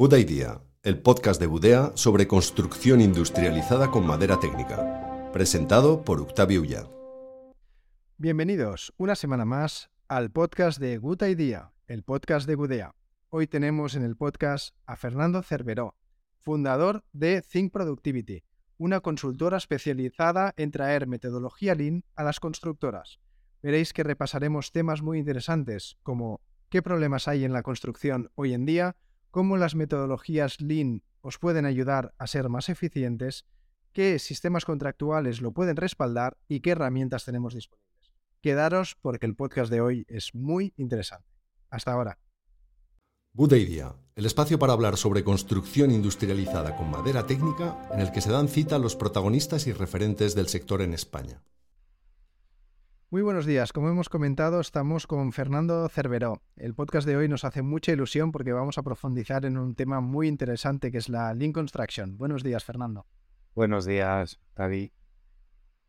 Buda Idea, el podcast de Budea sobre construcción industrializada con madera técnica. Presentado por Octavio Ulla. Bienvenidos una semana más al podcast de Good Idea, el podcast de Budea. Hoy tenemos en el podcast a Fernando Cerveró, fundador de Think Productivity, una consultora especializada en traer metodología Lean a las constructoras. Veréis que repasaremos temas muy interesantes como qué problemas hay en la construcción hoy en día, cómo las metodologías Lean os pueden ayudar a ser más eficientes, qué sistemas contractuales lo pueden respaldar y qué herramientas tenemos disponibles. Quedaros porque el podcast de hoy es muy interesante. Hasta ahora. Buda Idea, el espacio para hablar sobre construcción industrializada con madera técnica en el que se dan cita los protagonistas y referentes del sector en España. Muy buenos días. Como hemos comentado, estamos con Fernando Cerveró. El podcast de hoy nos hace mucha ilusión porque vamos a profundizar en un tema muy interesante que es la Lean Construction. Buenos días, Fernando. Buenos días, David.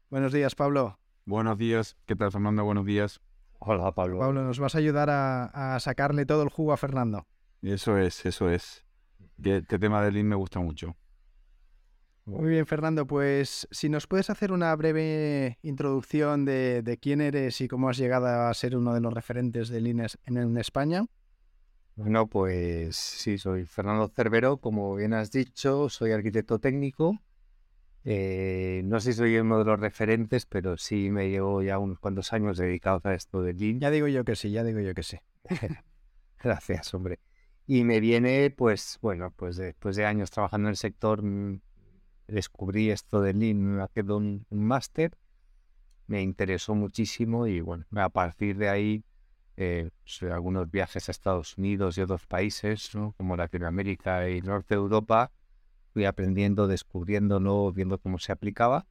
Buenos días, Pablo. Buenos días. ¿Qué tal, Fernando? Buenos días. Hola, Pablo. Pablo, nos vas a ayudar a, a sacarle todo el jugo a Fernando. Eso es, eso es. Este tema de Lean me gusta mucho. Muy bien, Fernando. Pues si nos puedes hacer una breve introducción de, quién eres y cómo has llegado a ser uno de los referentes de Lines en, España. Bueno, pues sí, soy Fernando Cervero, como bien has dicho, soy arquitecto técnico. Eh, no sé si soy uno de los referentes, pero sí me llevo ya unos cuantos años dedicados a esto de Lean. Ya digo yo que sí, ya digo yo que sí. Gracias, hombre. Y me viene, pues, bueno, pues después de años trabajando en el sector, mm, descubrí esto de Lean haciendo un, un máster, me interesó muchísimo y bueno, a partir de ahí, eh, pues, algunos viajes a Estados Unidos y otros países, como Latinoamérica y Norte de Europa, fui aprendiendo, descubriéndolo, viendo cómo se aplicaba.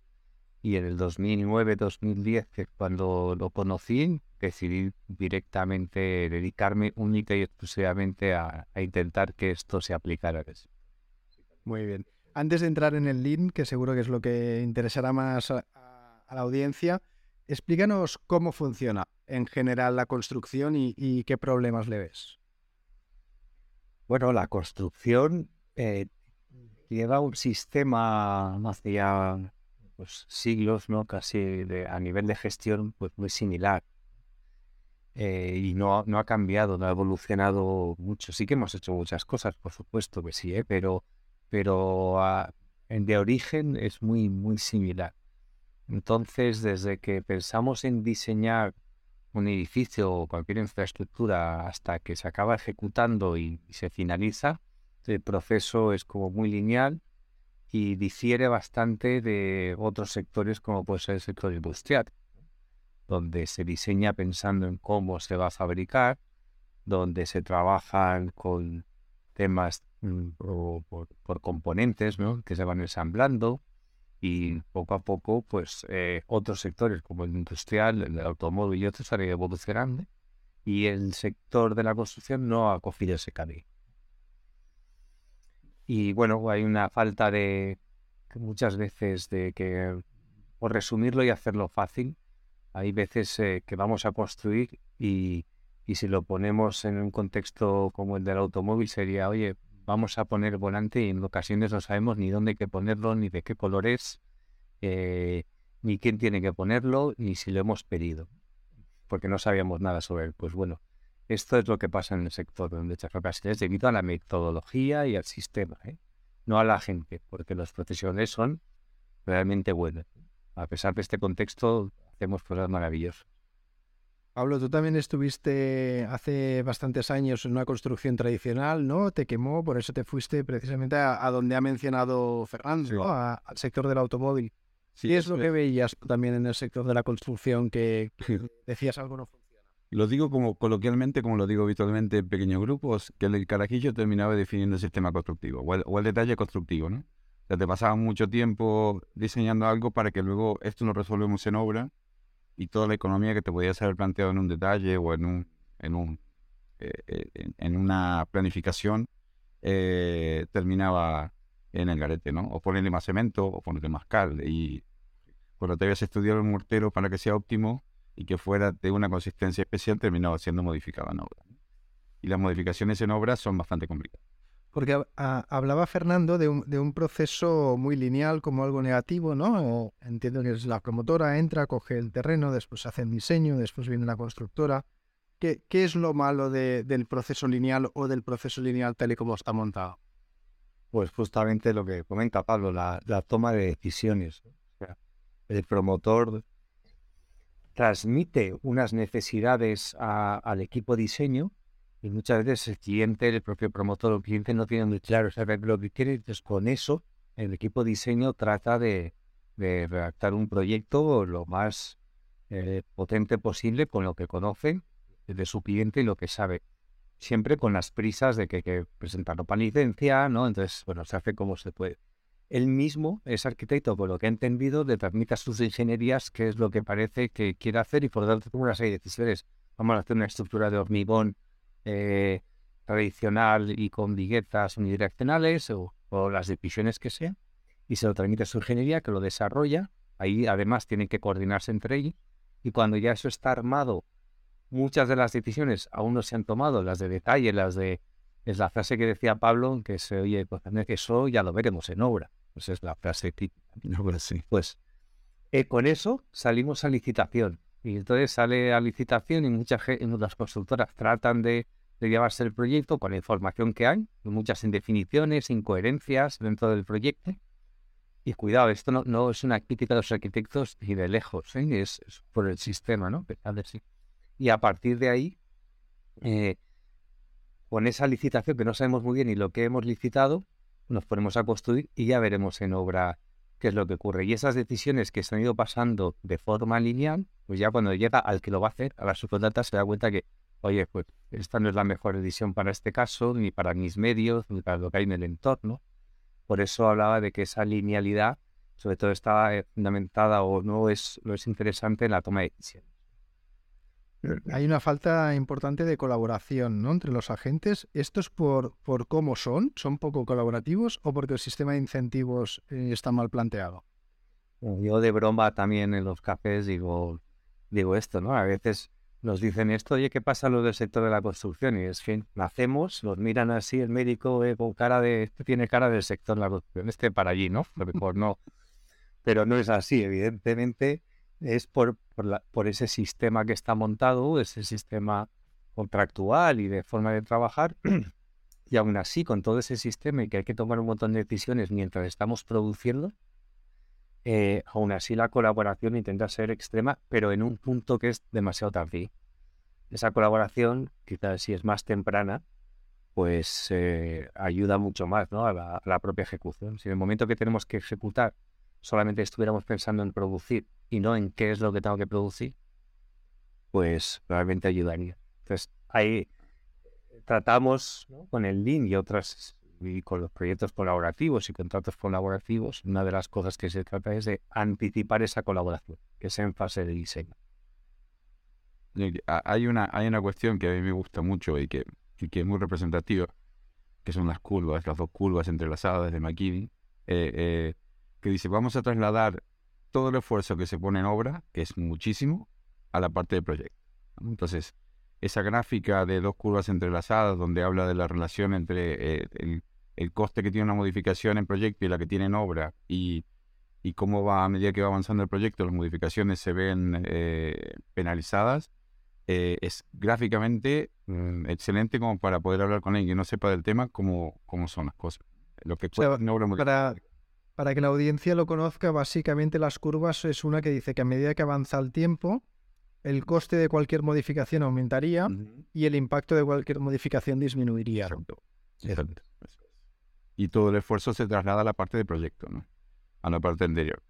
Y en el 2009-2010, cuando lo conocí, decidí directamente dedicarme única y exclusivamente a, a intentar que esto se aplicara. Muy bien. Antes de entrar en el Lean, que seguro que es lo que interesará más a, la audiencia, explícanos cómo funciona en general la construcción y, qué problemas le ves. Bueno, la construcción eh, lleva un sistema hace ya pues, siglos, ¿no? Casi a nivel de gestión, pues muy similar. Eh, y no, no ha cambiado, no ha evolucionado mucho. Sí que hemos hecho muchas cosas, por supuesto que sí, ¿eh? pero pero ah, de origen es muy, muy similar. Entonces, desde que pensamos en diseñar un edificio o cualquier infraestructura hasta que se acaba ejecutando y, se finaliza, el proceso es como muy lineal y difiere bastante de otros sectores como puede ser el sector industrial, donde se diseña pensando en cómo se va a fabricar, donde se trabajan con temas mm, por, componentes que se van ensamblando y poco a poco pues eh, otros sectores como el industrial, el automóvil y otros van evolucionando y el sector de la construcción no ha cogido ese camino. Y bueno, hay una falta de muchas veces de que, por resumirlo y hacerlo fácil, hay veces eh, que vamos a construir y y si lo ponemos en un contexto como el del automóvil, sería, oye, vamos a poner volante y en ocasiones no sabemos ni dónde hay que ponerlo, ni de qué color es, eh, ni quién tiene que ponerlo, ni si lo hemos pedido, porque no sabíamos nada sobre él. Pues bueno, esto es lo que pasa en el sector de muchas ocasiones debido a la metodología y al sistema, ¿eh? no a la gente, porque los profesionales son realmente buenos. A pesar de este contexto, hacemos cosas maravillosas. Pablo, tú también estuviste hace bastantes años en una construcción tradicional, ¿no? Te quemó, por eso te fuiste precisamente a, donde ha mencionado Fernando, al sector del automóvil. Sí, ¿Qué es lo que veías también en el sector de la construcción que, decías algo no funciona? Lo digo como coloquialmente, como lo digo habitualmente en pequeños grupos, que el carajillo terminaba definiendo el sistema constructivo o el, detalle constructivo, ¿no? O sea, te pasaba mucho tiempo diseñando algo para que luego esto lo resolvemos en obra y toda la economía que te podías haber planteado en un detalle o en un en un eh, eh, en, una planificación eh, terminaba en el garete, ¿no? O ponerle más cemento o ponerle más cal y cuando te habías estudiado el mortero para que sea óptimo y que fuera de una consistencia especial terminaba siendo modificado en obra. Y las modificaciones en obra son bastante complicadas. Porque hablaba Fernando de un, proceso muy lineal como algo negativo, ¿no? entiendo que es la promotora, entra, coge el terreno, después hace el diseño, después viene la constructora. ¿Qué, es lo malo del proceso lineal o del proceso lineal tal y como está montado? Pues justamente lo que comenta Pablo, la toma de decisiones. el promotor transmite unas necesidades al equipo diseño y muchas veces el cliente, el propio promotor o el cliente no tiene muy claro saber lo que quiere. Entonces, con eso, el equipo de diseño trata de, redactar un proyecto lo más eh, potente posible con lo que conoce de su cliente y lo que sabe. Siempre con las prisas de que hay que presentarlo para licencia, ¿no? Entonces, bueno, se hace como se puede. Él mismo es arquitecto, por lo que ha entendido, determina sus ingenierías, qué es lo que parece que quiere hacer y por lo tanto toma una serie de decisiones. Vamos a hacer una estructura de hormigón eh, tradicional y con viguetas unidireccionales o, las divisiones que sean, y se lo transmite a su ingeniería que lo desarrolla. Ahí además tienen que coordinarse entre ellos y cuando ya eso está armado, muchas de las decisiones aún no se han tomado, las de detalle, las de... Es la frase que decía Pablo, que se oye, pues eso ya lo veremos en obra. Pues es la frase típica. Pues eh, con eso salimos a licitación y entonces sale a licitación y muchas, las constructoras tratan de, llevarse el proyecto con la información que hay, muchas indefiniciones, incoherencias dentro del proyecto. Y cuidado, esto no, no es una crítica de los arquitectos ni de lejos, ¿eh? es, por el sistema, ¿no? Y a partir de ahí, eh, con esa licitación que no sabemos muy bien y lo que hemos licitado, nos ponemos a construir y ya veremos en obra qué es lo que ocurre. Y esas decisiones que se han ido pasando de forma lineal, pues ya cuando llega al que lo va a hacer, a la subcontrata, se da cuenta que, oye, pues esta no es la mejor decisión para este caso, ni para mis medios, ni para lo que hay en el entorno. Por eso hablaba de que esa linealidad, sobre todo, estaba eh, fundamentada o no es, lo es interesante en la toma de decisiones. Hay una falta importante de colaboración ¿no? entre los agentes. ¿Esto es por, por cómo son? ¿Son poco colaborativos o porque el sistema de incentivos eh, está mal planteado? Yo de broma también en los cafés digo, digo esto, ¿no? A veces nos dicen esto, oye, ¿qué pasa lo del sector de la construcción? Y es que nacemos, nos miran así, el médico eh, con cara de, este tiene cara del sector de la construcción, este para allí, ¿no? Lo mejor no. Pero no es así, evidentemente es por, por, ese sistema que está montado, ese sistema contractual y de forma de trabajar. y aún así, con todo ese sistema y que hay que tomar un montón de decisiones mientras estamos produciendo, eh, aún así la colaboración intenta ser extrema, pero en un punto que es demasiado tardío. Esa colaboración, quizás si es más temprana, pues eh, ayuda mucho más ¿no? a, la, a la propia ejecución. Si en el momento que tenemos que ejecutar solamente estuviéramos pensando en producir y no en qué es lo que tengo que producir, pues probablemente ayudaría. Entonces, ahí tratamos con el Lean y otras y con los proyectos colaborativos y contratos colaborativos, una de las cosas que se trata es de anticipar esa colaboración, que es en fase de diseño. Hay una, hay una cuestión que a mí me gusta mucho y que, que es muy representativa, que son las curvas, las dos curvas entrelazadas de McKinney. Eh, eh, que dice, vamos a trasladar todo el esfuerzo que se pone en obra, que es muchísimo, a la parte del proyecto. Entonces, esa gráfica de dos curvas entrelazadas, donde habla de la relación entre eh, el, coste que tiene una modificación en proyecto y la que tiene en obra, y, cómo va a medida que va avanzando el proyecto, las modificaciones se ven eh, penalizadas, eh, es gráficamente mm, excelente como para poder hablar con alguien que no sepa del tema cómo, cómo son las cosas. Lo que para, para que la audiencia lo conozca, básicamente las curvas es una que dice que a medida que avanza el tiempo, el coste de cualquier modificación aumentaría y el impacto de cualquier modificación disminuiría. Y todo el esfuerzo se traslada a la parte de proyecto, ¿no? A la parte anterior.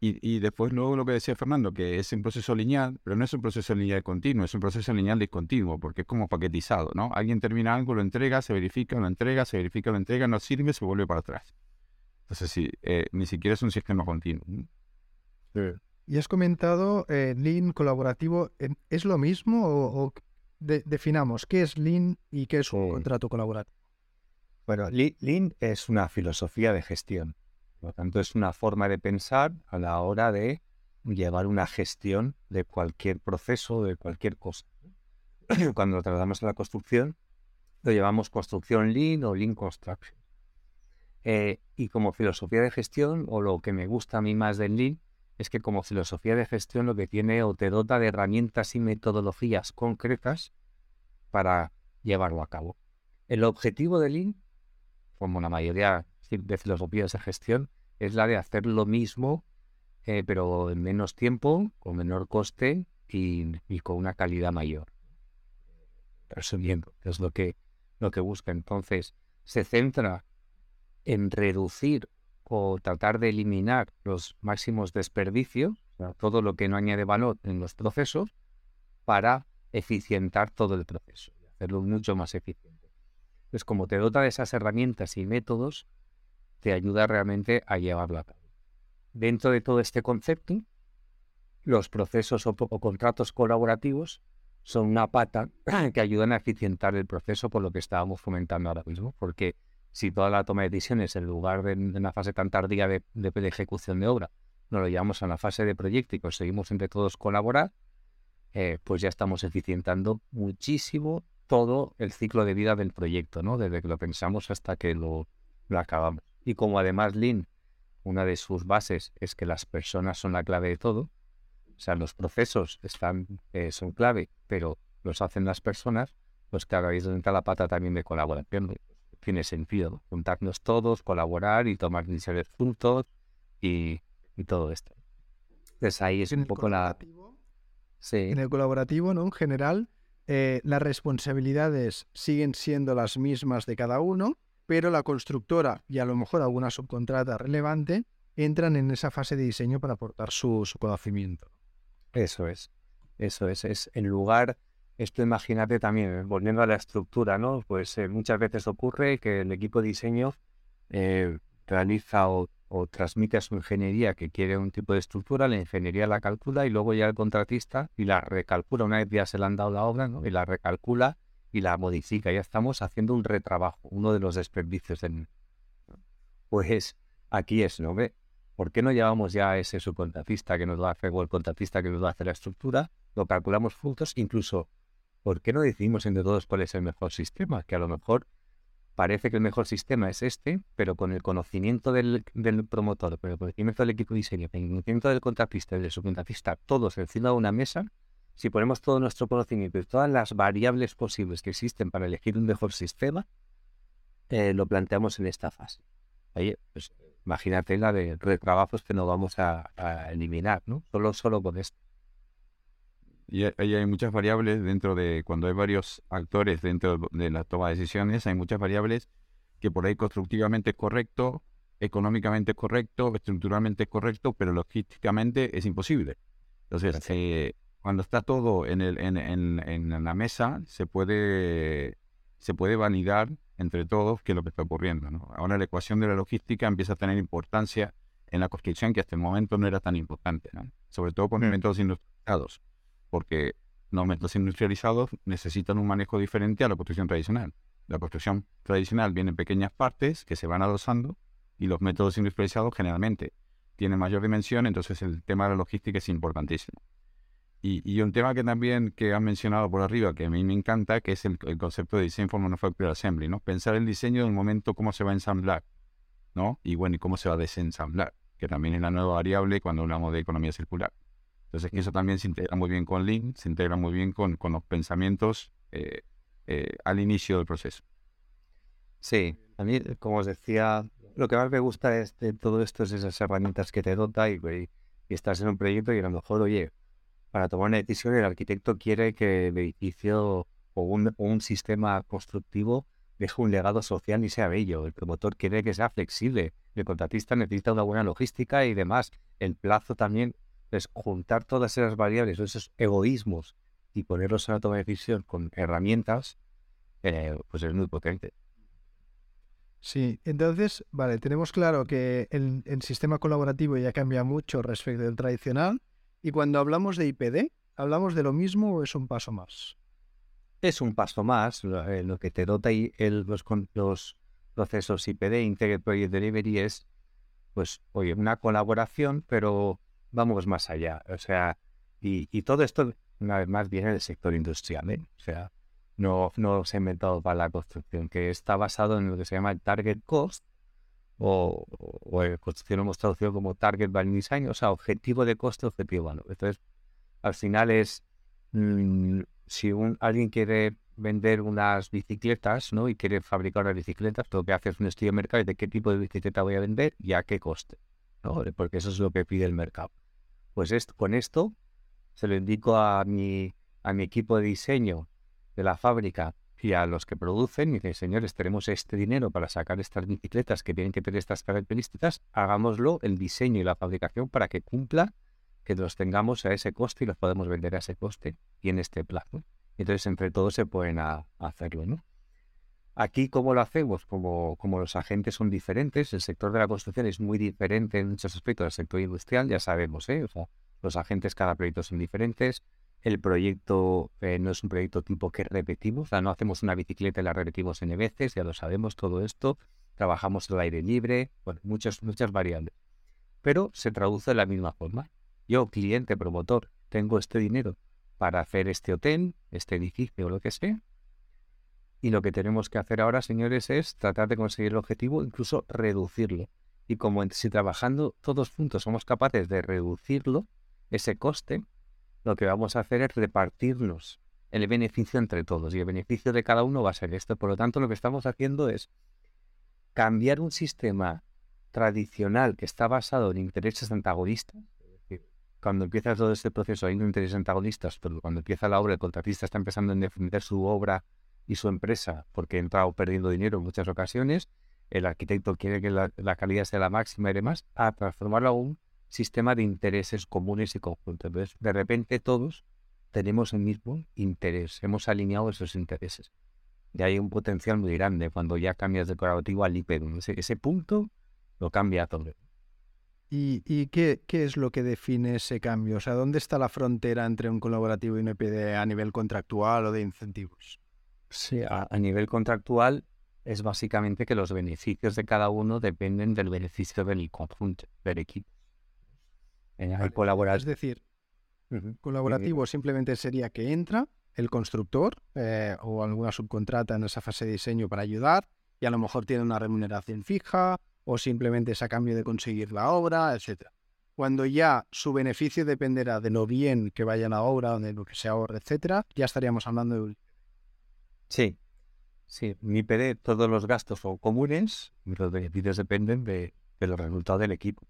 Y, después luego lo que decía Fernando, que es un proceso lineal, pero no es un proceso lineal continuo, es un proceso lineal discontinuo, porque es como paquetizado, ¿no? Alguien termina algo, lo entrega, se verifica, lo entrega, se verifica, lo entrega, no sirve, se vuelve para atrás. Entonces, sí, eh, ni siquiera es un sistema continuo. Y has comentado eh, Lean colaborativo. ¿Es lo mismo o, definamos qué es Lean y qué es un contrato colaborativo? Bueno, Lean es una filosofía de gestión. Por lo tanto, es una forma de pensar a la hora de llevar una gestión de cualquier proceso, de cualquier cosa. Cuando tratamos de la construcción, lo llamamos construcción Lean o Lean Construction. Eh, y como filosofía de gestión, o lo que me gusta a mí más del Lean, es que como filosofía de gestión lo que tiene o te dota de herramientas y metodologías concretas para llevarlo a cabo. El objetivo del Lean, como la mayoría de filosofías de gestión, es la de hacer lo mismo, eh, pero en menos tiempo, con menor coste y, con una calidad mayor. Resumiendo, es lo que, lo que busca. Entonces, se centra en reducir o tratar de eliminar los máximos desperdicios, todo lo que no añade valor en los procesos, para eficientar todo el proceso, hacerlo mucho más eficiente. Pues como te dota de esas herramientas y métodos, te ayuda realmente a llevarlo a cabo. Dentro de todo este concepto, los procesos o, contratos colaborativos son una pata que ayudan a eficientar el proceso por lo que estábamos comentando ahora mismo, porque si toda la toma de decisiones, en lugar de, en una fase tan tardía de, ejecución de obra, nos lo llevamos a la fase de proyecto y conseguimos entre todos colaborar, eh, pues ya estamos eficientando muchísimo todo el ciclo de vida del proyecto, ¿no? Desde que lo pensamos hasta que lo, acabamos. Y como además Lean, una de sus bases es que las personas son la clave de todo, o sea, los procesos están, eh, son clave, pero los hacen las personas, pues claro, ahí es donde está la pata también de colaboración tiene sentido. Juntarnos todos, colaborar y tomar decisiones juntos y, todo esto. Entonces ahí es un poco la... Sí. En el colaborativo, ¿no? En general, eh, las responsabilidades siguen siendo las mismas de cada uno, pero la constructora y a lo mejor alguna subcontrata relevante entran en esa fase de diseño para aportar su, su conocimiento. Eso es, eso es, es en lugar esto imagínate también, volviendo a la estructura, ¿no? Pues eh, muchas veces ocurre que el equipo de diseño eh, realiza o, transmite a su ingeniería que quiere un tipo de estructura, la ingeniería la calcula y luego ya el contratista y la recalcula una vez ya se le han dado la obra, ¿no? Y la recalcula y la modifica. Ya estamos haciendo un retrabajo, uno de los desperdicios del... Pues aquí es, ¿no? ¿Ve? ¿Por qué no llevamos ya a ese subcontratista que nos va a hacer o el contratista que nos va a hacer la estructura? Lo calculamos juntos, incluso ¿por qué no decidimos entre todos cuál es el mejor sistema? Que a lo mejor parece que el mejor sistema es este, pero con el conocimiento del, promotor, con el conocimiento del equipo de diseño, con el conocimiento del contratista del subcontratista, todos encima de una mesa, si ponemos todo nuestro conocimiento y todas las variables posibles que existen para elegir un mejor sistema, eh, lo planteamos en esta fase. Ahí, pues, imagínate la de trabajos que no vamos a, a eliminar, ¿no? Solo, solo con esto. Y ahí hay muchas variables dentro de, cuando hay varios actores dentro de la toma de decisiones, hay muchas variables que por ahí constructivamente es correcto, económicamente es correcto, estructuralmente es correcto, pero logísticamente es imposible. Entonces, eh, cuando está todo en, el, en, en, en, la mesa, se puede, se puede validar entre todos qué es lo que está ocurriendo. ¿no? Ahora la ecuación de la logística empieza a tener importancia en la construcción que hasta el momento no era tan importante, ¿no? sobre todo por mm. métodos industrializados porque los métodos industrializados necesitan un manejo diferente a la construcción tradicional. La construcción tradicional viene en pequeñas partes que se van adosando y los métodos industrializados generalmente tienen mayor dimensión, entonces el tema de la logística es importantísimo. Y, un tema que también que han mencionado por arriba, que a mí me encanta, que es el, concepto de Design for Manufacturing Assembly, ¿no? Pensar el diseño del momento, cómo se va a ensamblar, ¿no? Y bueno, y cómo se va a desensamblar, que también es la nueva variable cuando hablamos de economía circular. Entonces, eso también se integra muy bien con Lean, se integra muy bien con, los pensamientos eh, eh, al inicio del proceso. Sí, a mí, como os decía, lo que más me gusta de todo esto es esas herramientas que te dota y, y, estás en un proyecto y a lo mejor, oye, para tomar una decisión el arquitecto quiere que el edificio o un, un sistema constructivo deje un legado social y sea bello. El promotor quiere que sea flexible. El contratista necesita una buena logística y demás. El plazo también entonces, juntar todas esas variables, esos egoísmos y ponerlos en la toma de decisión con herramientas, eh, pues es muy potente. Sí, entonces, vale, tenemos claro que el, sistema colaborativo ya cambia mucho respecto del tradicional. Y cuando hablamos de IPD, ¿hablamos de lo mismo o es un paso más? Es un paso más. Lo, eh, que te dota y el, los, los procesos IPD, Integrated Project Delivery, es, pues, oye, una colaboración, pero vamos más allá. O sea, y, todo esto, una vez más, viene del sector industrial. ¿eh? O sea, no, no se ha inventado para la construcción, que está basado en lo que se llama el target cost, o, en construcción hemos traducido como target value design, o sea, objetivo de coste, objetivo valor. Entonces, al final es, mm, si un, alguien quiere vender unas bicicletas, ¿no? Y quiere fabricar unas bicicletas, lo que hace es un estudio de mercado de qué tipo de bicicleta voy a vender y a qué coste, ¿no? Porque eso es lo que pide el mercado. Pues esto, con esto se lo indico a mi, a mi equipo de diseño de la fábrica y a los que producen, y dicen, señores, tenemos este dinero para sacar estas bicicletas que tienen que tener estas características, hagámoslo, el diseño y la fabricación para que cumpla, que los tengamos a ese coste y los podemos vender a ese coste y en este plazo. Entonces, entre todos se pueden hacerlo, ¿no? Aquí, ¿cómo lo hacemos? Como, como los agentes son diferentes, el sector de la construcción es muy diferente en muchos aspectos del sector industrial, ya sabemos, ¿eh? O sea, los agentes, cada proyecto son diferentes, el proyecto eh, no es un proyecto tipo que repetimos, o sea, no hacemos una bicicleta y la repetimos N veces, ya lo sabemos todo esto. Trabajamos al aire libre, bueno, muchas, muchas variables. Pero se traduce de la misma forma. Yo, cliente, promotor, tengo este dinero para hacer este hotel, este edificio o lo que sea. Y lo que tenemos que hacer ahora, señores, es tratar de conseguir el objetivo, incluso reducirlo. Y como si trabajando todos juntos somos capaces de reducirlo, ese coste, lo que vamos a hacer es repartirnos el beneficio entre todos y el beneficio de cada uno va a ser esto. Por lo tanto, lo que estamos haciendo es cambiar un sistema tradicional que está basado en intereses antagonistas. Cuando empieza todo este proceso hay intereses antagonistas, pero cuando empieza la obra el contratista está empezando a defender su obra y su empresa porque ha entrado perdiendo dinero en muchas ocasiones. El arquitecto quiere que la, calidad sea la máxima y demás, a transformarlo a un sistema de intereses comunes y conjuntos. Entonces, de repente todos tenemos el mismo interés, hemos alineado esos intereses. Y hay un potencial muy grande cuando ya cambias de colaborativo al IPEDUM. Ese, punto lo cambia todo. ¿Y, y qué, es lo que define ese cambio? O sea, ¿dónde está la frontera entre un colaborativo y un EPD a nivel contractual o de incentivos? Sí, a, a nivel contractual es básicamente que los beneficios de cada uno dependen del beneficio del conjunto, del equipo. Es decir, colaborativo simplemente sería que entra el constructor eh, o alguna subcontrata en esa fase de diseño para ayudar y a lo mejor tiene una remuneración fija o simplemente es a cambio de conseguir la obra, etc. Cuando ya su beneficio dependerá de lo bien que vaya la obra, de lo que se ahorre, etc., ya estaríamos hablando de un... Sí, sí. Mi PD, todos los gastos son comunes los beneficios dependen de, de los resultados del equipo.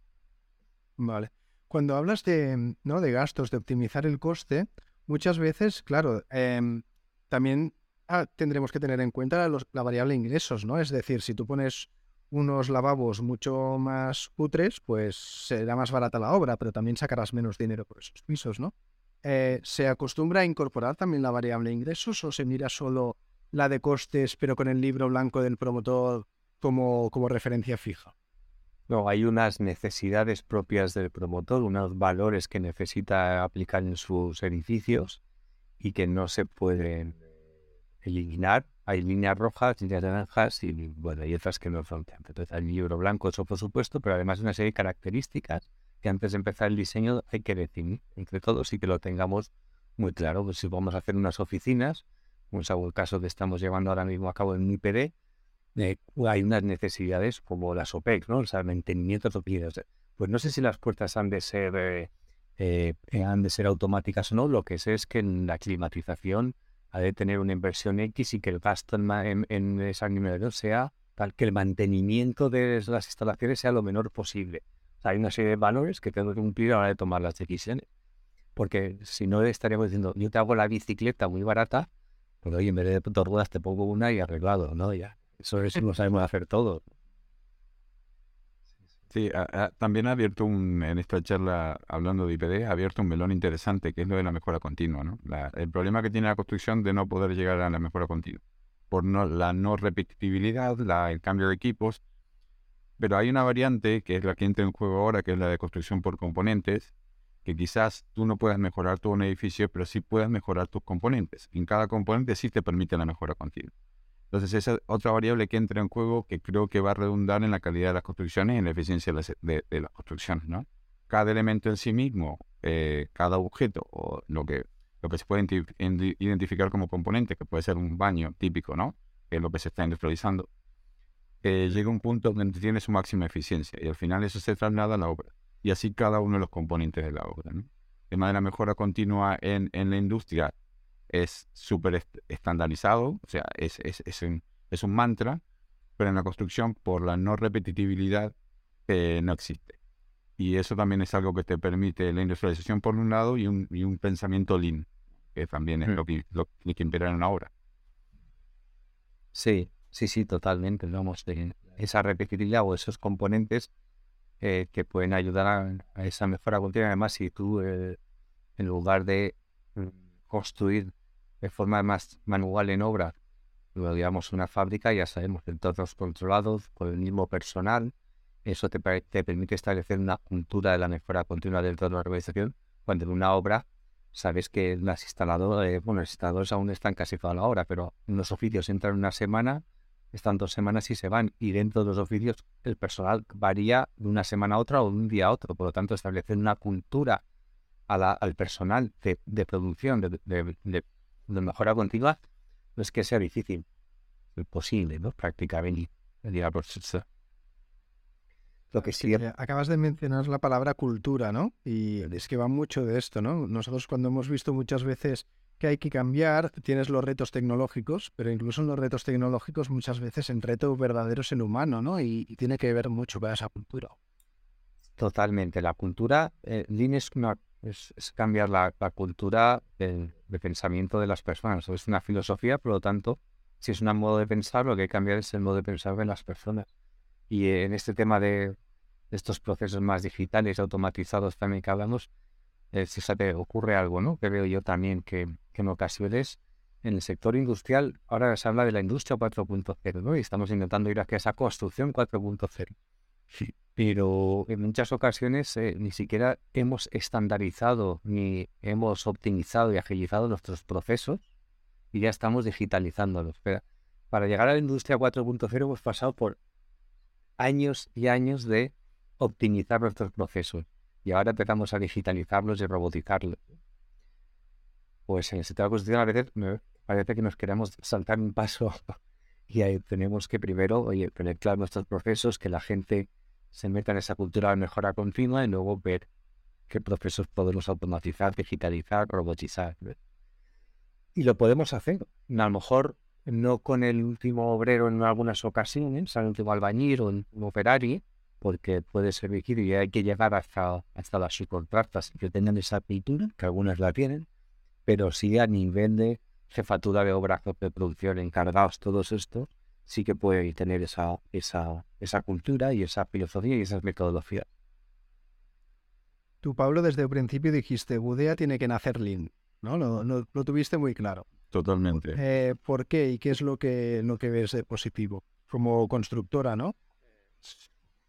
Vale. Cuando hablas de, ¿no? de gastos, de optimizar el coste, muchas veces, claro, em, también ah, tendremos que tener en cuenta la variable ingresos, ¿no? Es decir, si tú pones unos lavabos mucho más cutres, pues será más barata la obra, pero también sacarás menos dinero por esos pisos, ¿no? Eh, ¿Se acostumbra a incorporar también la variable ingresos o se mira solo la de costes, pero con el libro blanco del promotor como, como referencia fija? No, hay unas necesidades propias del promotor, unos valores que necesita aplicar en sus edificios y que no se pueden eliminar. Hay líneas rojas, líneas naranjas y bueno, hay otras que no son Entonces hay libro blanco, eso por supuesto, pero además una serie de características que antes de empezar el diseño hay que definir entre todos y que lo tengamos muy claro. Pues si vamos a hacer unas oficinas, como es caso que estamos llevando ahora mismo a cabo en IPD, eh, hay unas necesidades como las OPEX, ¿no? O sea, mantenimiento de Pues no sé si las puertas han de ser eh, eh, han de ser automáticas o no. Lo que sé es que en la climatización ha de tener una inversión X y que el gasto en, en, esa sea tal que el mantenimiento de las instalaciones sea lo menor posible. O sea, hay una serie de valores que tengo que cumplir a la hora de tomar las decisiones. Porque si no estaríamos diciendo, yo te hago la bicicleta muy barata, pues oye, en vez de dos ruedas te pongo una y arreglado, ¿no? Ya. Eso, eso lo sabemos hacer todo. Sí, también ha abierto un, en esta charla, hablando de IPD, ha abierto un melón interesante, que es lo de la mejora continua. ¿no? el problema que tiene la construcción de no poder llegar a la mejora continua, por no, la no repetibilidad, la, el cambio de equipos. Pero hay una variante, que es la que entra en juego ahora, que es la de construcción por componentes, que quizás tú no puedas mejorar todo un edificio, pero sí puedas mejorar tus componentes. En cada componente sí te permite la mejora continua. Entonces, esa es otra variable que entra en juego que creo que va a redundar en la calidad de las construcciones y en la eficiencia de, las construcciones, ¿no? Cada elemento en sí mismo, eh, cada objeto o lo que, lo que se puede identificar como componente, que puede ser un baño típico, ¿no? Que es lo que se está industrializando, eh, llega un punto donde tiene su máxima eficiencia y al final eso se traslada a la obra. Y así cada uno de los componentes de la obra. ¿no? De manera mejora continua en, en la industria es súper estandarizado, o sea, es, es, es, un, es, un, mantra, pero en la construcción, por la no repetitividad, eh, no existe. Y eso también es algo que te permite la industrialización por un lado y un, y un pensamiento lean, que también es mm. lo, que, lo que que imperar en una obra. Sí, sí, sí, totalmente. Vamos, de esa repetitividad o esos componentes eh, que pueden ayudar a, esa mejora continua. Además, si tú, eh, en lugar de mm, construir de forma más manual en obra, digamos, una fábrica, ya sabemos, entornos controlados por el mismo personal, eso te, te, permite establecer una cultura de la mejora continua dentro de la organización, cuando en una obra sabes que las instaladoras, bueno, los instaladores aún están casi toda la hora, pero en los oficios entran una semana, están dos semanas y se van, y dentro de los oficios el personal varía de una semana a otra o de un día a otro, por lo tanto establecer una cultura al personal de, producción, de, de, mejora continua, no es que sea difícil, es posible, ¿no? Prácticamente. Lo que sí... Acabas de mencionar la palabra cultura, ¿no? Y es que va mucho de esto, ¿no? Nosotros cuando hemos visto muchas veces que hay que cambiar, tienes los retos tecnológicos, pero incluso en los retos tecnológicos muchas veces el reto verdadero es el humano, ¿no? Y, tiene que ver mucho con esa cultura. Totalmente. La cultura, eh, es una es, cambiar la, cultura de, pensamiento de las personas. Es una filosofía, por lo tanto, si es un modo de pensar, lo que hay que cambiar es el modo de pensar de las personas. Y en este tema de, estos procesos más digitales, automatizados también que hablamos, eh, te ocurre algo, ¿no? Que veo yo también que, que en ocasiones en el sector industrial, ahora se habla de la industria 4.0, ¿no? Y estamos intentando ir hacia esa construcción 4.0. Sí pero en muchas ocasiones eh, ni siquiera hemos estandarizado ni hemos optimizado y agilizado nuestros procesos y ya estamos digitalizándolos. para llegar a la industria 4.0 hemos pasado por años y años de optimizar nuestros procesos y ahora empezamos a digitalizarlos y robotizarlos. Pues en el de construcción a veces me parece que nos queremos saltar un paso y ahí tenemos que primero oye, tener claros nuestros procesos, que la gente se meta en esa cultura de mejora continua y luego ver qué procesos podemos automatizar, digitalizar, robotizar. Y lo podemos hacer. A lo mejor no con el último obrero en algunas ocasiones, el último albañil o un operario, porque puede ser difícil y hay que llegar hasta, hasta las subcontratas que tengan esa pintura, que algunas la tienen, pero sí a nivel de jefatura de obra, de producción, encargados, todos estos, sí que puede tener esa, esa, esa cultura y esa filosofía y esas metodologías. Tú, Pablo, desde el principio dijiste, Budea tiene que nacer Lean, ¿no? Lo, lo, tuviste muy claro. Totalmente. Eh, ¿Por qué y qué es lo que, lo que ves de positivo como constructora, no?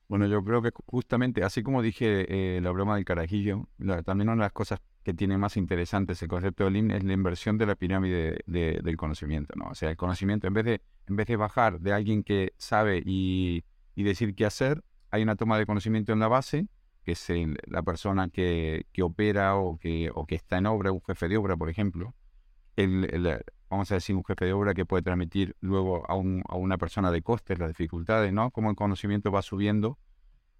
Bueno, yo creo que justamente, así como dije eh, la broma del carajillo, también una de las cosas que tiene más interesantes el concepto de Lean es la inversión de la pirámide del conocimiento, ¿no? O sea, el conocimiento, en vez de, en vez de bajar de alguien que sabe y, decir qué hacer, hay una toma de conocimiento en la base, que es la persona que, opera o que, o que está en obra, un jefe de obra, por ejemplo. El, vamos a decir, un jefe de obra que puede transmitir luego a, una persona de costes las dificultades, ¿no? Cómo el conocimiento va subiendo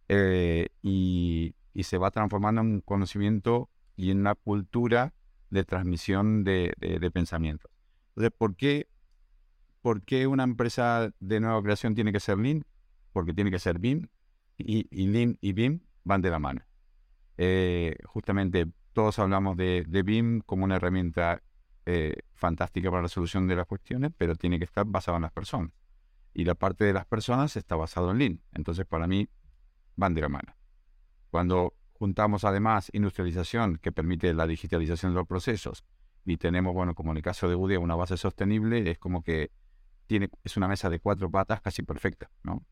eh, y, se va transformando en un conocimiento y en una cultura de transmisión de, pensamientos. Entonces, ¿por qué, ¿por qué, una empresa de nueva creación tiene que ser Lean? Porque tiene que ser BIM y, y Lean y BIM van de la mano. Eh, justamente todos hablamos de, de, BIM como una herramienta eh, fantástica para la solución de las cuestiones, pero tiene que estar basado en las personas. Y la parte de las personas está basado en Lean. Entonces, para mí, van de la mano. Cuando Juntamos además industrialización que permite la digitalización de los procesos y tenemos, bueno, como en el caso de UDE, una base sostenible, es como que tiene, es una mesa de cuatro patas casi perfecta, ¿no?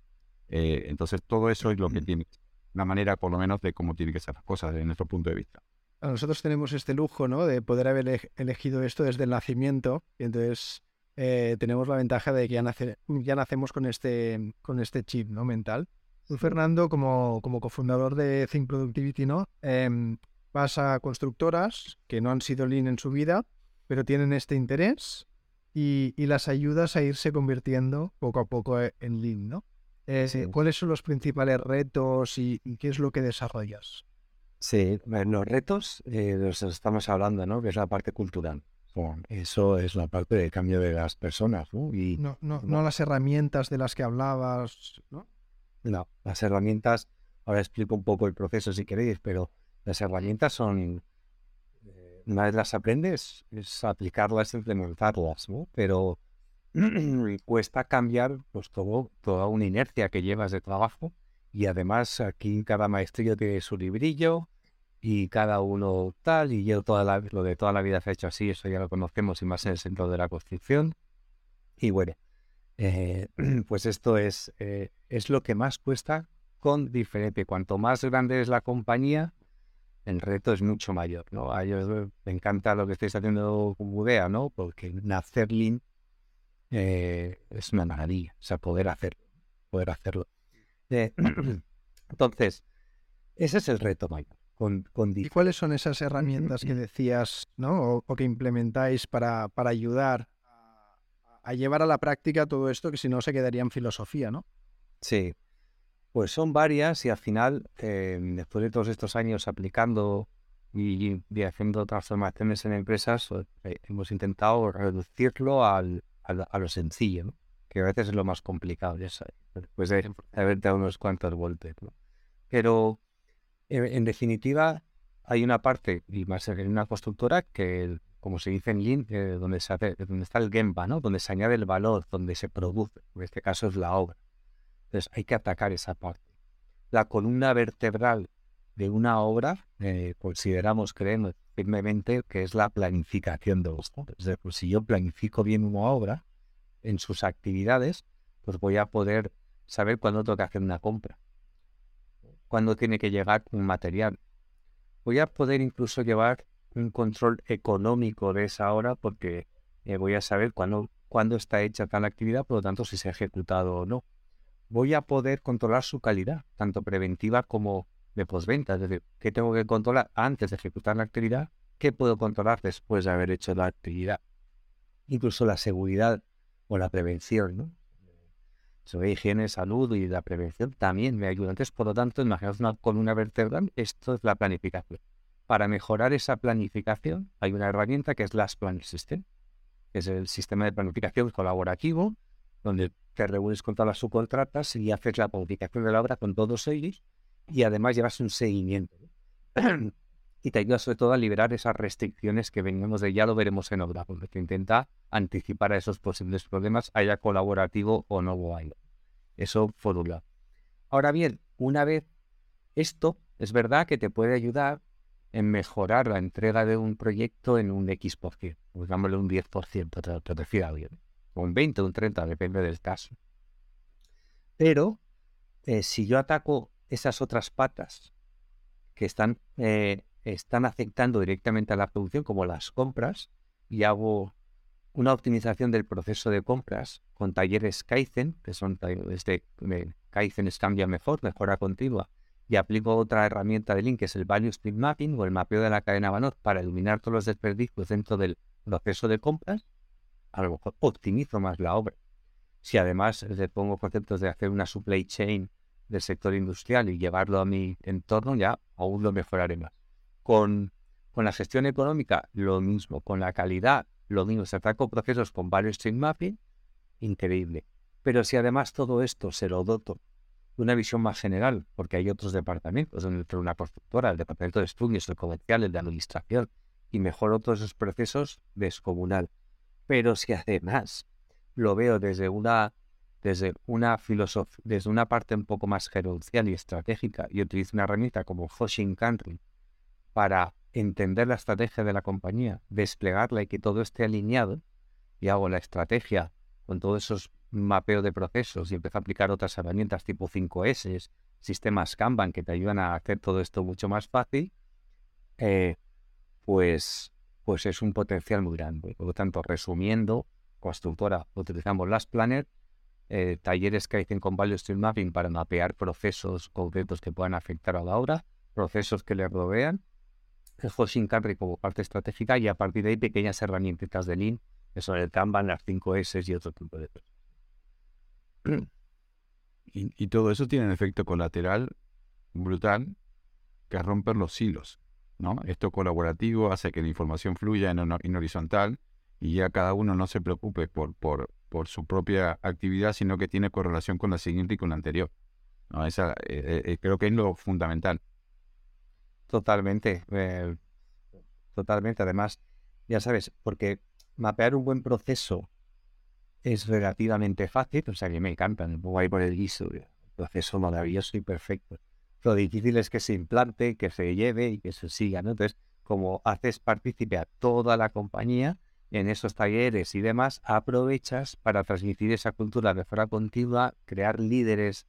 Eh, entonces todo eso es lo que tiene, la manera por lo menos de cómo tienen que ser las cosas desde nuestro punto de vista. Nosotros tenemos este lujo, ¿no? De poder haber elegido esto desde el nacimiento y entonces eh, tenemos la ventaja de que ya, nace, ya nacemos con este, con este chip, ¿no? Mental. Fernando, como, como cofundador de Think Productivity, ¿no? Em, vas a constructoras que no han sido lean en su vida pero tienen este interés y, las ayudas a irse convirtiendo poco a poco e, en Lean, ¿no? Eh, ¿Cuáles son los principales retos y, qué es lo que desarrollas? Sí, los retos eh, los estamos hablando, ¿no? Que es la parte cultural. Eso es la parte de cambio de las personas, ¿no? Y, no, no, no las herramientas de las que hablabas, ¿no? No, las herramientas, ahora explico un poco el proceso si queréis, pero las herramientas son, eh, una vez las aprendes, es aplicarlas, implementarlas, ¿no? Pero cuesta cambiar pues todo, toda una inercia que llevas de trabajo y además aquí cada maestrillo tiene su librillo y cada uno tal y yo toda la, lo de toda la vida se ha hecho así, eso ya lo conocemos y más en el centro de la construcción y bueno, eh, pues esto es, eh, es lo que más cuesta con diferente. Cuanto más grande es la compañía, el reto es mucho mayor, ¿no? A ellos me encanta lo que estáis haciendo con Budea, ¿no? Porque nacer Lean eh, es una maravilla, o sea, poder hacerlo, poder hacerlo. Eh, entonces, ese es el reto mayor. Con, ¿Y cuáles son esas herramientas que decías, ¿no? O, que implementáis para, para ayudar a, a, llevar a la práctica todo esto, que si no se quedaría en filosofía, ¿no? Sí, pues son varias y al final, eh, después de todos estos años aplicando y, haciendo transformaciones en empresas, pues, eh, hemos intentado reducirlo al, a lo sencillo, que a veces es lo más complicado, ya sabes, después de haber dado unos cuantos voltes. Pero, eh, en definitiva, hay una parte, y más en una constructora, que, como se dice en Lean, donde, se donde está el Gemba, ¿no? donde se añade el valor, donde se produce, en este caso es la obra. Entonces hay que atacar esa parte. La columna vertebral de una obra eh, consideramos, creemos firmemente que es la planificación de los Es decir, si yo planifico bien una obra en sus actividades, pues voy a poder saber cuándo tengo que hacer una compra, cuándo tiene que llegar un material. Voy a poder incluso llevar un control económico de esa obra porque eh, voy a saber cuándo, cuándo está hecha tal actividad, por lo tanto si se ha ejecutado o no voy a poder controlar su calidad, tanto preventiva como de postventa. Es decir, ¿qué tengo que controlar antes de ejecutar la actividad? ¿Qué puedo controlar después de haber hecho la actividad? Incluso la seguridad o la prevención, ¿no? Sobre higiene, salud y la prevención también me ayuda. Entonces, por lo tanto, imaginaos una columna vertebral, esto es la planificación. Para mejorar esa planificación hay una herramienta que es Last Plan System, que es el sistema de planificación colaborativo, donde te reúnes con todas las subcontratas y haces la planificación de la obra con todos ellos y además llevas un seguimiento. y te ayuda sobre todo a liberar esas restricciones que venimos de ya lo veremos en obra, porque te intenta anticipar a esos posibles problemas, haya colaborativo o no lo haya. Eso por un. Ahora bien, una vez esto, es verdad que te puede ayudar en mejorar la entrega de un proyecto en un X%, digámosle un 10%, te, te refiero a alguien un 20, un 30, depende del caso. Pero eh, si yo ataco esas otras patas que están, eh, están afectando directamente a la producción, como las compras, y hago una optimización del proceso de compras con talleres Kaizen, que son de Kaizen es cambia mejor, mejora continua, y aplico otra herramienta de link que es el Value Stream Mapping o el mapeo de la cadena valor para eliminar todos los desperdicios dentro del proceso de compras, a lo mejor optimizo más la obra. Si además le pongo conceptos de hacer una supply chain del sector industrial y llevarlo a mi entorno, ya aún lo mejoraré más. Con, con la gestión económica, lo mismo. Con la calidad, lo mismo. Se ataco procesos con varios stream mapping, increíble. Pero si además todo esto se lo doto de una visión más general, porque hay otros departamentos dentro de una constructora, el departamento de estudios, el comercial, el de administración, y mejoro todos esos procesos descomunal. Pero si además lo veo desde una, desde una filosofía, desde una parte un poco más gerencial y estratégica y utilizo una herramienta como Hoshin Country para entender la estrategia de la compañía, desplegarla y que todo esté alineado, y hago la estrategia con todos esos mapeos de procesos y empiezo a aplicar otras herramientas tipo 5S, sistemas Kanban que te ayudan a hacer todo esto mucho más fácil, eh, pues pues es un potencial muy grande. Por lo tanto, resumiendo, constructora utilizamos las Planner, eh, talleres que hacen con Value Stream Mapping para mapear procesos concretos que puedan afectar a la obra, procesos que le rodean el hosting country como parte estratégica y a partir de ahí pequeñas herramientas de Lean, que son el Kanban, las 5S y otro tipo de cosas. Y, todo eso tiene un efecto colateral brutal que es romper los hilos. ¿no? Esto colaborativo hace que la información fluya en, en horizontal y ya cada uno no se preocupe por, por, por, su propia actividad, sino que tiene correlación con la siguiente y con la anterior. ¿no? Esa, eh, eh, eh, creo que es lo fundamental. Totalmente. totalmente. Además, ya sabes, porque mapear un buen proceso es relativamente fácil, o sea que me encanta, me pongo ahí por el guiso, proceso maravilloso y perfecto. Lo difícil es que se implante, que se lleve y que se siga, ¿no? Entonces, como haces partícipe a toda la compañía en esos talleres y demás, aprovechas para transmitir esa cultura de mejora continua, crear líderes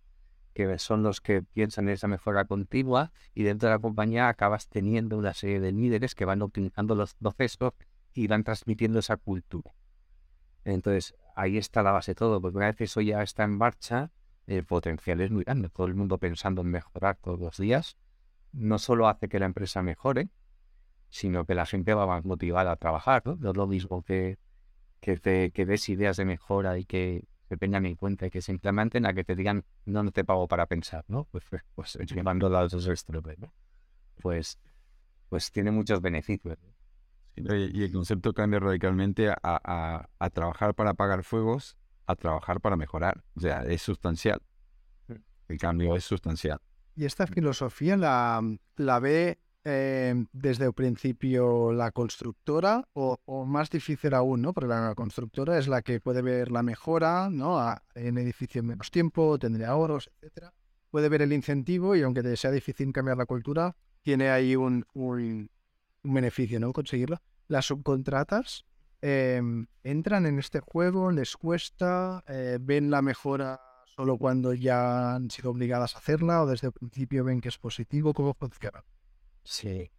que son los que piensan en esa mejora continua y dentro de la compañía acabas teniendo una serie de líderes que van optimizando los procesos y van transmitiendo esa cultura. Entonces, ahí está la base de todo, porque una vez eso ya está en marcha, el potencial es muy grande. Todo el mundo pensando en mejorar todos los días, no solo hace que la empresa mejore, sino que la gente va más motivada a trabajar. ¿no? es lo mismo que, que, te, que des ideas de mejora y que se tengan en cuenta y que se implementen a que te digan, no, no te pago para pensar, ¿no? Pues, pues, pues llevando los ¿no? Pues, pues tiene muchos beneficios. Y el concepto cambia radicalmente a, trabajar para apagar fuegos, a trabajar para mejorar. O sea, es sustancial. Mm. El cambio es sustancial. ¿Y esta filosofía la, la ve eh, desde el principio la constructora o, más difícil aún, ¿no? Porque la constructora es la que puede ver la mejora, ¿no? en edificio en menos tiempo, tendría ahorros, etcétera. Puede ver el incentivo y aunque sea difícil cambiar la cultura, tiene ahí un, un beneficio, ¿no? Conseguirlo. Las subcontratas em, entran en este juego, les cuesta, eh, ven la mejora solo cuando ya han sido obligadas a hacerla o desde el principio ven que es positivo, ¿cómo funciona? Sí,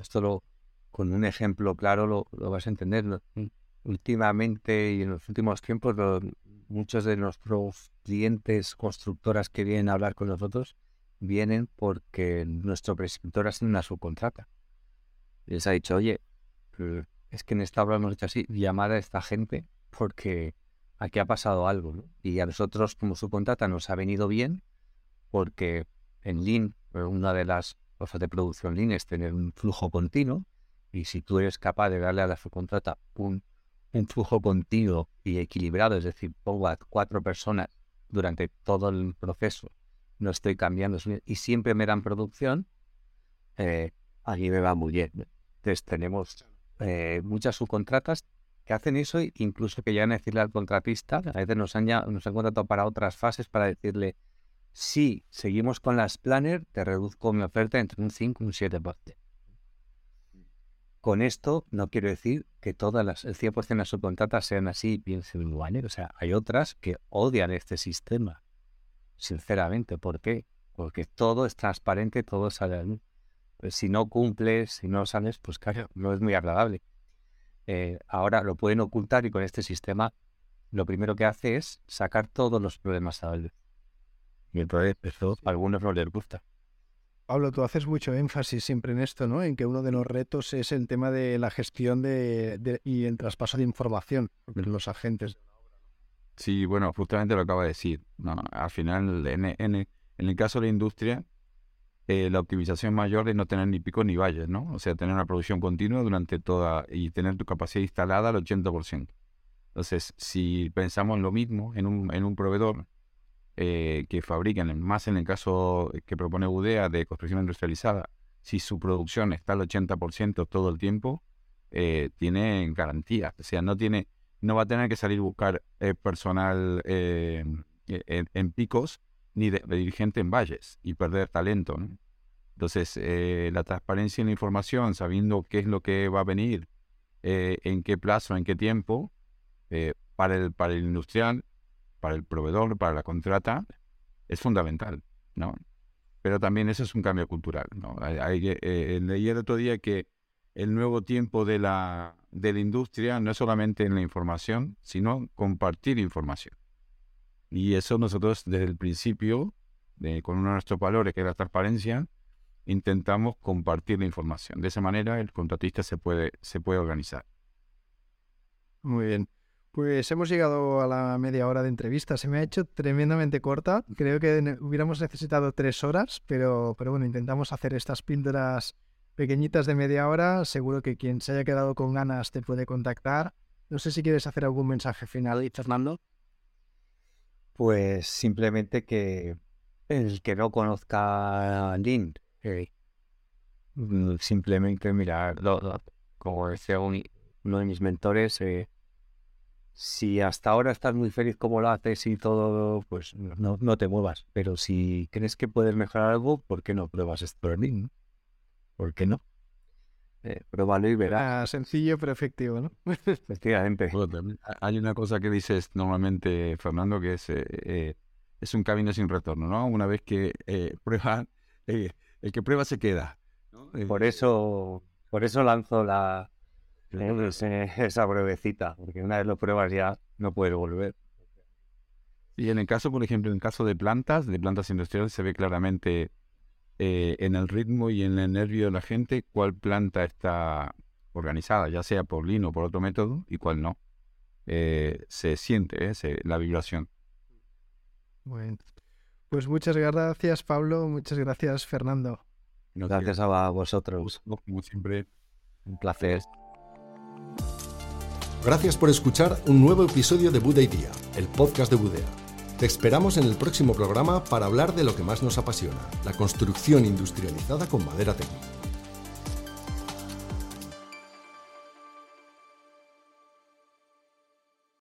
esto lo, con un ejemplo claro lo, vas a entender. Mm, últimamente y en los últimos tiempos, muchos de nuestros clientes constructoras que vienen a hablar con nosotros vienen porque nuestro prescriptor sido una subcontrata les ha dicho, oye, eh, es que en esta obra hemos hecho así, llamar a esta gente porque aquí ha pasado algo. Y a nosotros como subcontrata nos ha venido bien porque en Lean, eh, una de las cosas de producción Lean es tener un flujo continuo y si tú eres capaz de darle a la subcontrata un, un flujo continuo y equilibrado, es decir, pongo a cuatro personas durante todo el proceso, no estoy cambiando y siempre me dan producción, eh, me va muy bien. Entonces tenemos eh, muchas subcontratas que hacen eso e incluso que llegan a decirle al contratista, a veces nos han, nos han contratado para otras fases para decirle, si seguimos con las planner, te reduzco mi oferta entre un 5 y un 7%. Con esto no quiero decir que todas las, el 100% de las subcontratas sean así y piensen igual. O sea, hay otras que odian este sistema. Sinceramente, ¿por qué? Porque todo es transparente, todo sale. Pues, si no cumples, si no sales, pues claro, no es muy agradable. Eh, ahora lo pueden ocultar y con este sistema lo primero que hace es sacar todos los problemas a la luz. Y entonces eso a algunos no les gusta. Pablo, tú haces mucho énfasis siempre en esto, ¿no? En que uno de los retos es el tema de la gestión de, y el traspaso de información entre los agentes. Sí, bueno, justamente lo acaba de decir. No, al final, en, en el caso de la industria, eh, la optimización mayor es no tener ni pico ni valles, ¿no? O sea, tener una producción continua durante toda y tener tu capacidad instalada al 80%. Entonces, si pensamos lo mismo en un, en un proveedor eh, que fabrica, más en el caso que propone Udea de construcción industrializada, si su producción está al 80% todo el tiempo, eh, tiene garantía. O sea, no, tiene, no va a tener que salir a buscar personal en, en picos ni de, dirigente en valles y perder talento. Entonces, eh, la transparencia en la información, sabiendo qué es lo que va a venir, eh, en qué plazo, en qué tiempo, eh, para, el, para el industrial, para el proveedor, para la contrata, es fundamental, ¿no? Pero también eso es un cambio cultural, ¿no? Hay, leí el otro día que el nuevo tiempo de la, de la industria no es solamente en la información, sino compartir información. Y eso nosotros desde el principio, con uno de nuestros valores, que es la transparencia, intentamos compartir la información. De esa manera el contratista se puede, se puede organizar. Muy bien. Pues hemos llegado a la media hora de entrevista. Se me ha hecho tremendamente corta. Creo que hubiéramos necesitado tres horas, pero, pero bueno, intentamos hacer estas píldoras pequeñitas de media hora. Seguro que quien se haya quedado con ganas te puede contactar. No sé si quieres hacer algún mensaje final, Fernando. Pues simplemente que el que no conozca a Lin, mm, simplemente mirar, como decía uno de mis mentores, eh, si hasta ahora estás muy feliz como lo haces y todo, pues no, no te muevas. Pero si crees que puedes mejorar algo, ¿por qué no pruebas esto ¿Por qué no? Eh, pruébalo y verás. Ah, sencillo pero efectivo, ¿no? Efectivamente. hay una cosa que dices normalmente, Fernando, que es, eh, eh, es un camino sin retorno, ¿no? Una vez que eh, prueba, el que prueba se queda. Por eso, por eso lanzo la, esa pruebecita, porque una vez lo pruebas ya no puedes volver. Y en el caso, por ejemplo, en el caso de plantas, de plantas industriales, se ve claramente eh, en el ritmo y en el nervio de la gente cuál planta está organizada, ya sea por lino o por otro método, y cuál no. Eh, se siente eh, la vibración. Bueno, pues muchas gracias Pablo, muchas gracias Fernando. gracias a vosotros. Como siempre. Un placer. Gracias por escuchar un nuevo episodio de Buda y Día, el podcast de Budea. Te esperamos en el próximo programa para hablar de lo que más nos apasiona, la construcción industrializada con madera técnica.